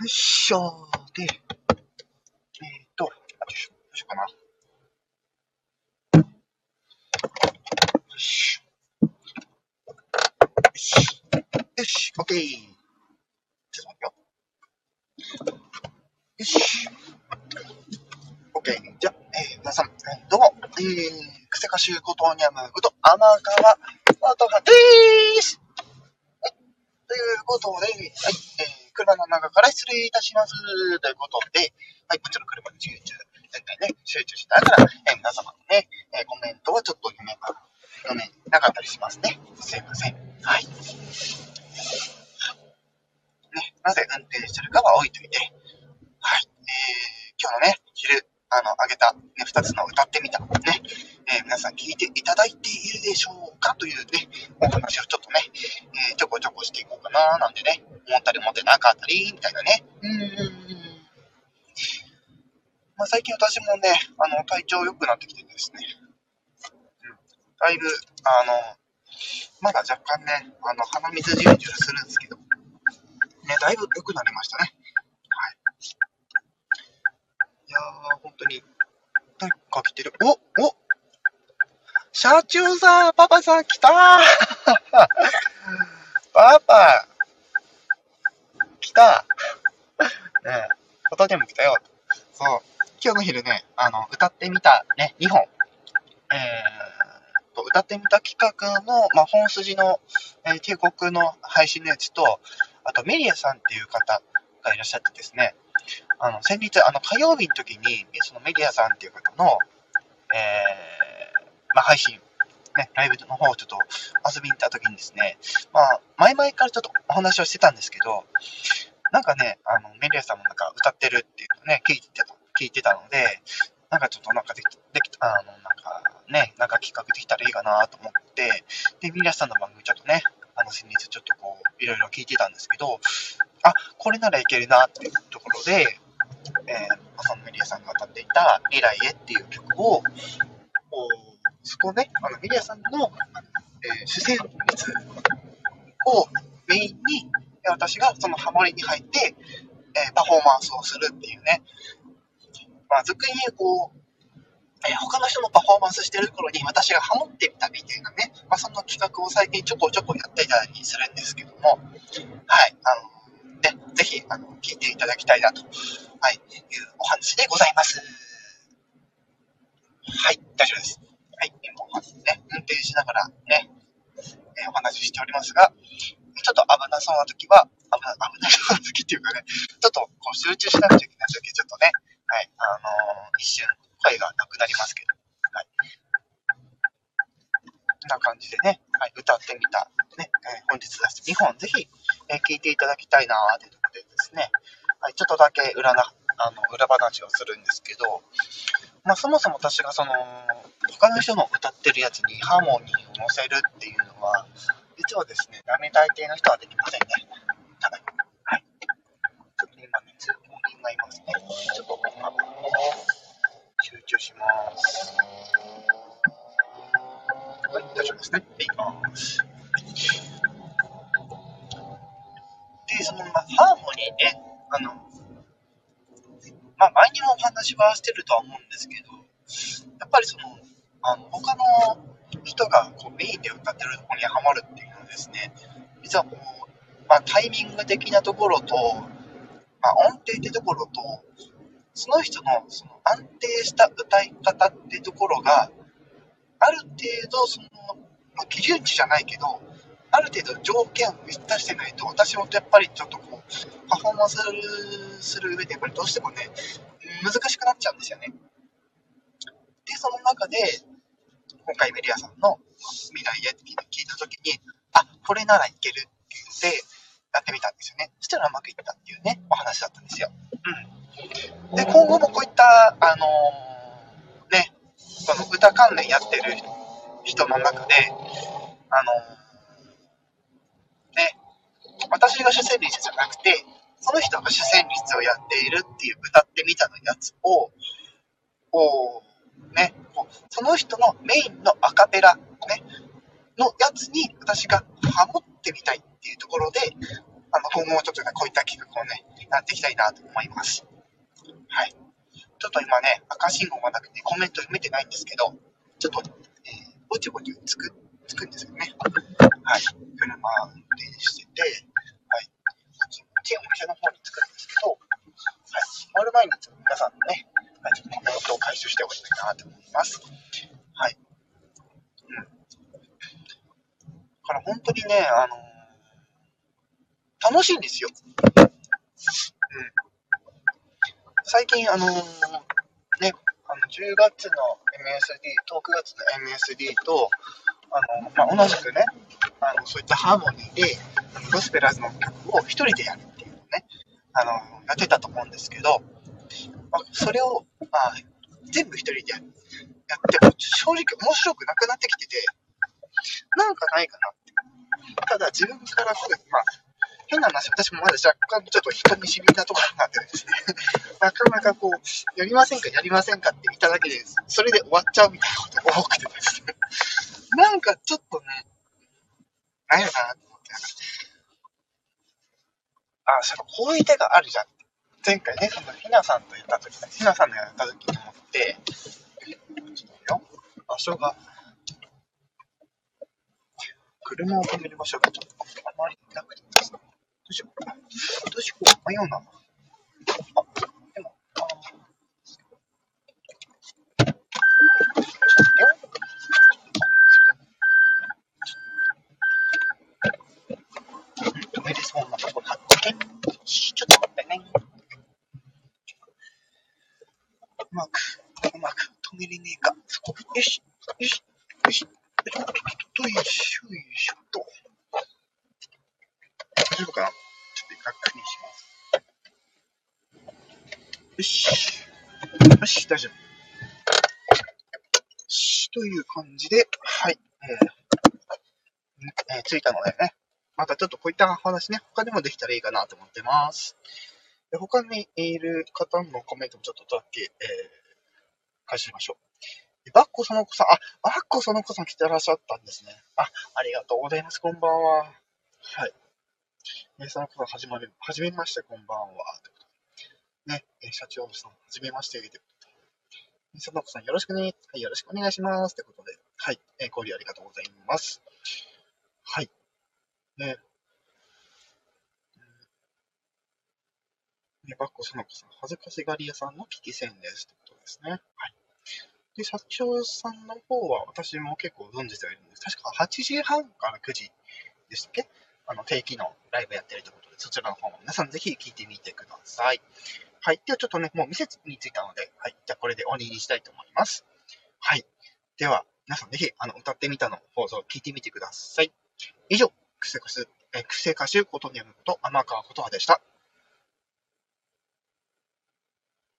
よいしょで、えっ、と、よいしょ、どうしようかな。よし。よし。よし、オッケー。ちょっと待ってよ。よし。オッケー。じゃあ、えー、皆さん、えーどうも、えー、クセカシューコトーニャムこと、天川音羽でーす。はい。ということで、はい、えー、車の中から失礼いたします。ということで、はい、もちろん車に集中、全体ね、集中しながら、えー、皆様のね、えー、コメントはちょっと読めば、読めなかったりしますね。すいません。はい。ね、なぜ運転してるかは置いといて、はい。えー、今日のね、昼、あの、あげた、ね、二つの歌ってみた、ね、えー皆さん聞いていただいているでしょうかというね、お話をちょっとね、えーちょこちょこしていこうかななんてね、思ったり思ってなかったり、みたいなね。うーん。まあ、最近私もね、あの、体調良くなってきてですね、だいぶ、あの、まだ若干ね、あの、鼻水じゅるじゅるするんですけど、ね、だいぶ良くなりましたね。はい。いやー、本当に、なんか来てる。おお社長さん、パパさん来た パパ来たねえ、音でも来たよ。そう。今日の昼ね、あの、歌ってみたね、2本。えーと、歌ってみた企画の、まあ、本筋の、えー帝国の配信のやつと、あと、メリアさんっていう方がいらっしゃってですね、あの、先日、あの、火曜日の時に、そのメディアさんっていう方の、えー、配信、ね、ライブの方をちょっと遊びに行った時にですね、まあ、前々からちょっとお話をしてたんですけど、なんかね、あの、メディアさんもなんか歌ってるっていうのね、聞いてた、聞いてたので、なんかちょっとなんかでき、でき、あの、なんかね、なんか企画できたらいいかなと思って、で、メディアさんの番組ちょっとね、あの、先日ちょっとこう、いろいろ聞いてたんですけど、あ、これならいけるなっていうところで、えー、そのメディアさんが歌っていた未来へっていう曲を、こうそこね、あのメディアさんの、えー主旋律をメインに、私がそのハモリに入って、えーパフォーマンスをするっていうね、まあ、俗に言う、こう、えー他の人のパフォーマンスしてる頃に私がハモってみたみたいなね、まあ、そんな企画を最近ちょこちょこやっていたりするんですけども、はい、あの、ね、ぜひ、あの、聞いていただきたいなと、はい、いうお話でございます。はい、大丈夫です。はい、今お話ね、運転しながらね、えお話ししておりますが、ちょっと危なそうな時は、危な危ないそうな時っていうかね、ちょっとこう集中しなくちゃいけない時、ちょっとね、はい、あのー一瞬声がなくなりますけど、はい。こんな感じでね、はい、歌ってみた、ね、えー本日出して2本ぜひ、えー聞いていただきたいなーというところでですね、はい、ちょっとだけ裏な、あの、裏話をするんですけど、まあそもそも私がその、他の人の歌ってるやつにハーモニーを乗せるっていうのは、実はですね、ダメ大抵の人はできませんね。はい。はい。ちょっと今ね、通行人がいますね。ちょっと、あ集中します。はい、大丈夫ですね。で、いきます。で、その、まあ、ハーモニーね、あの、まあ、前にもお話はしてるとは思うんですけど、やっぱりその、あの、他の人がこうメインで歌ってるところにハマるっていうのはですね、実はこう、まあ、タイミング的なところと、まあ、音程ってところと、その人のその安定した歌い方ってところが、ある程度その、まあ、基準値じゃないけど、ある程度条件を満たしてないと、私もやっぱりちょっとこう、パフォーマンスする上で、やっぱりどうしてもね、難しくなっちゃうんですよね。で、その中で、今回メリアさんの未来へって聞いたときに、あ、これならいけるって言って、やってみたんですよね。そしたらうまくいったっていうね、お話だったんですよ。うん。で、今後もこういった、あのーね、その歌関連やってる人の中で、あのーね、私が主旋律じゃなくて、その人が主旋律をやっているっていう歌ってみたのやつを、こう、ね、こうその人のメインのアカペラ、ね、のやつに私がハモってみたいっていうところで、あの、今後もちょっとね、こういった企画をね、なっていきたいなと思います。はい。ちょっと今ね、赤信号がなくてコメント読めてないんですけど、ちょっと、えー、ぼちぼちつく、つくんですよね。はい。車運転してて、ね、あの、楽しいんですよ。うん。最近、あの、ね、あの10月の MSD と9月の MSD と、あの、まあ、同じくね、あの、そういったハーモニーで、ゴスペラーズの曲を一人でやるっていうのをね、あの、やってたと思うんですけど、まあ、それを、まあ、全部一人でやっても、正直面白くなくなってきてて、なんかないかな。ただ自分からすぐ、まあ、変な話、私もまだ若干ちょっと人見知りなところがあってですね、なかなかこう、やりませんか、やりませんかって言っただけで、それで終わっちゃうみたいなことが多くてですね、なんかちょっとね、なんやなと思って、あ、その、こういう手があるじゃん。前回ね、その、ひなさんと言った時ひなさんのやった時に思って、ちょっとよ、場所が、車を止める場所がちょっとあまりなくてですね。どうしようかな。どうしようか。迷うな。あ、でも、あ止めれそうなとこ発見。ちょっと待ってね。うまく、うまく止めれねえか。そこ。よし、よし、よし。よいしょ、よいしょと。大丈夫かな確認します。よし。よし、大丈夫。という感じで、はい。えー、えー、着いたのでね、またちょっとこういった話ね、他でもできたらいいかなと思ってます。で他にいる方のコメントもちょっとだけ、えー、返しましょう。バッコその子さん、あ、バッコその子さん来てらっしゃったんですね。あ、ありがとうございます。こんばんは。はい。えー、その方、はじまめ、はじめまして、こんばんは。という。社長さん、はじめまして、ということで。その子さん、よろしくね。はい、よろしくお願いします。ということで。はい、えー、交流ありがとうございます。はい。ね、ね、バッコその子さん、恥ずかしがり屋さんの危機戦です。ということですね。はい。で、社長さんの方は、私も結構存じてはいるんです。確か8時半から9時でしたっけ？あの、定期のライブやってるということで、そちらの方も皆さんぜひ聞いてみてください。はい。ではちょっとね、もう店に着いたので、はい。じゃあこれで終わりにしたいと思います。はい。では、皆さんぜひ、あの、歌ってみたの放送を聞いてみてください。以上、クセクス、え、クセ歌手ことにやむこと、天川ことはでした。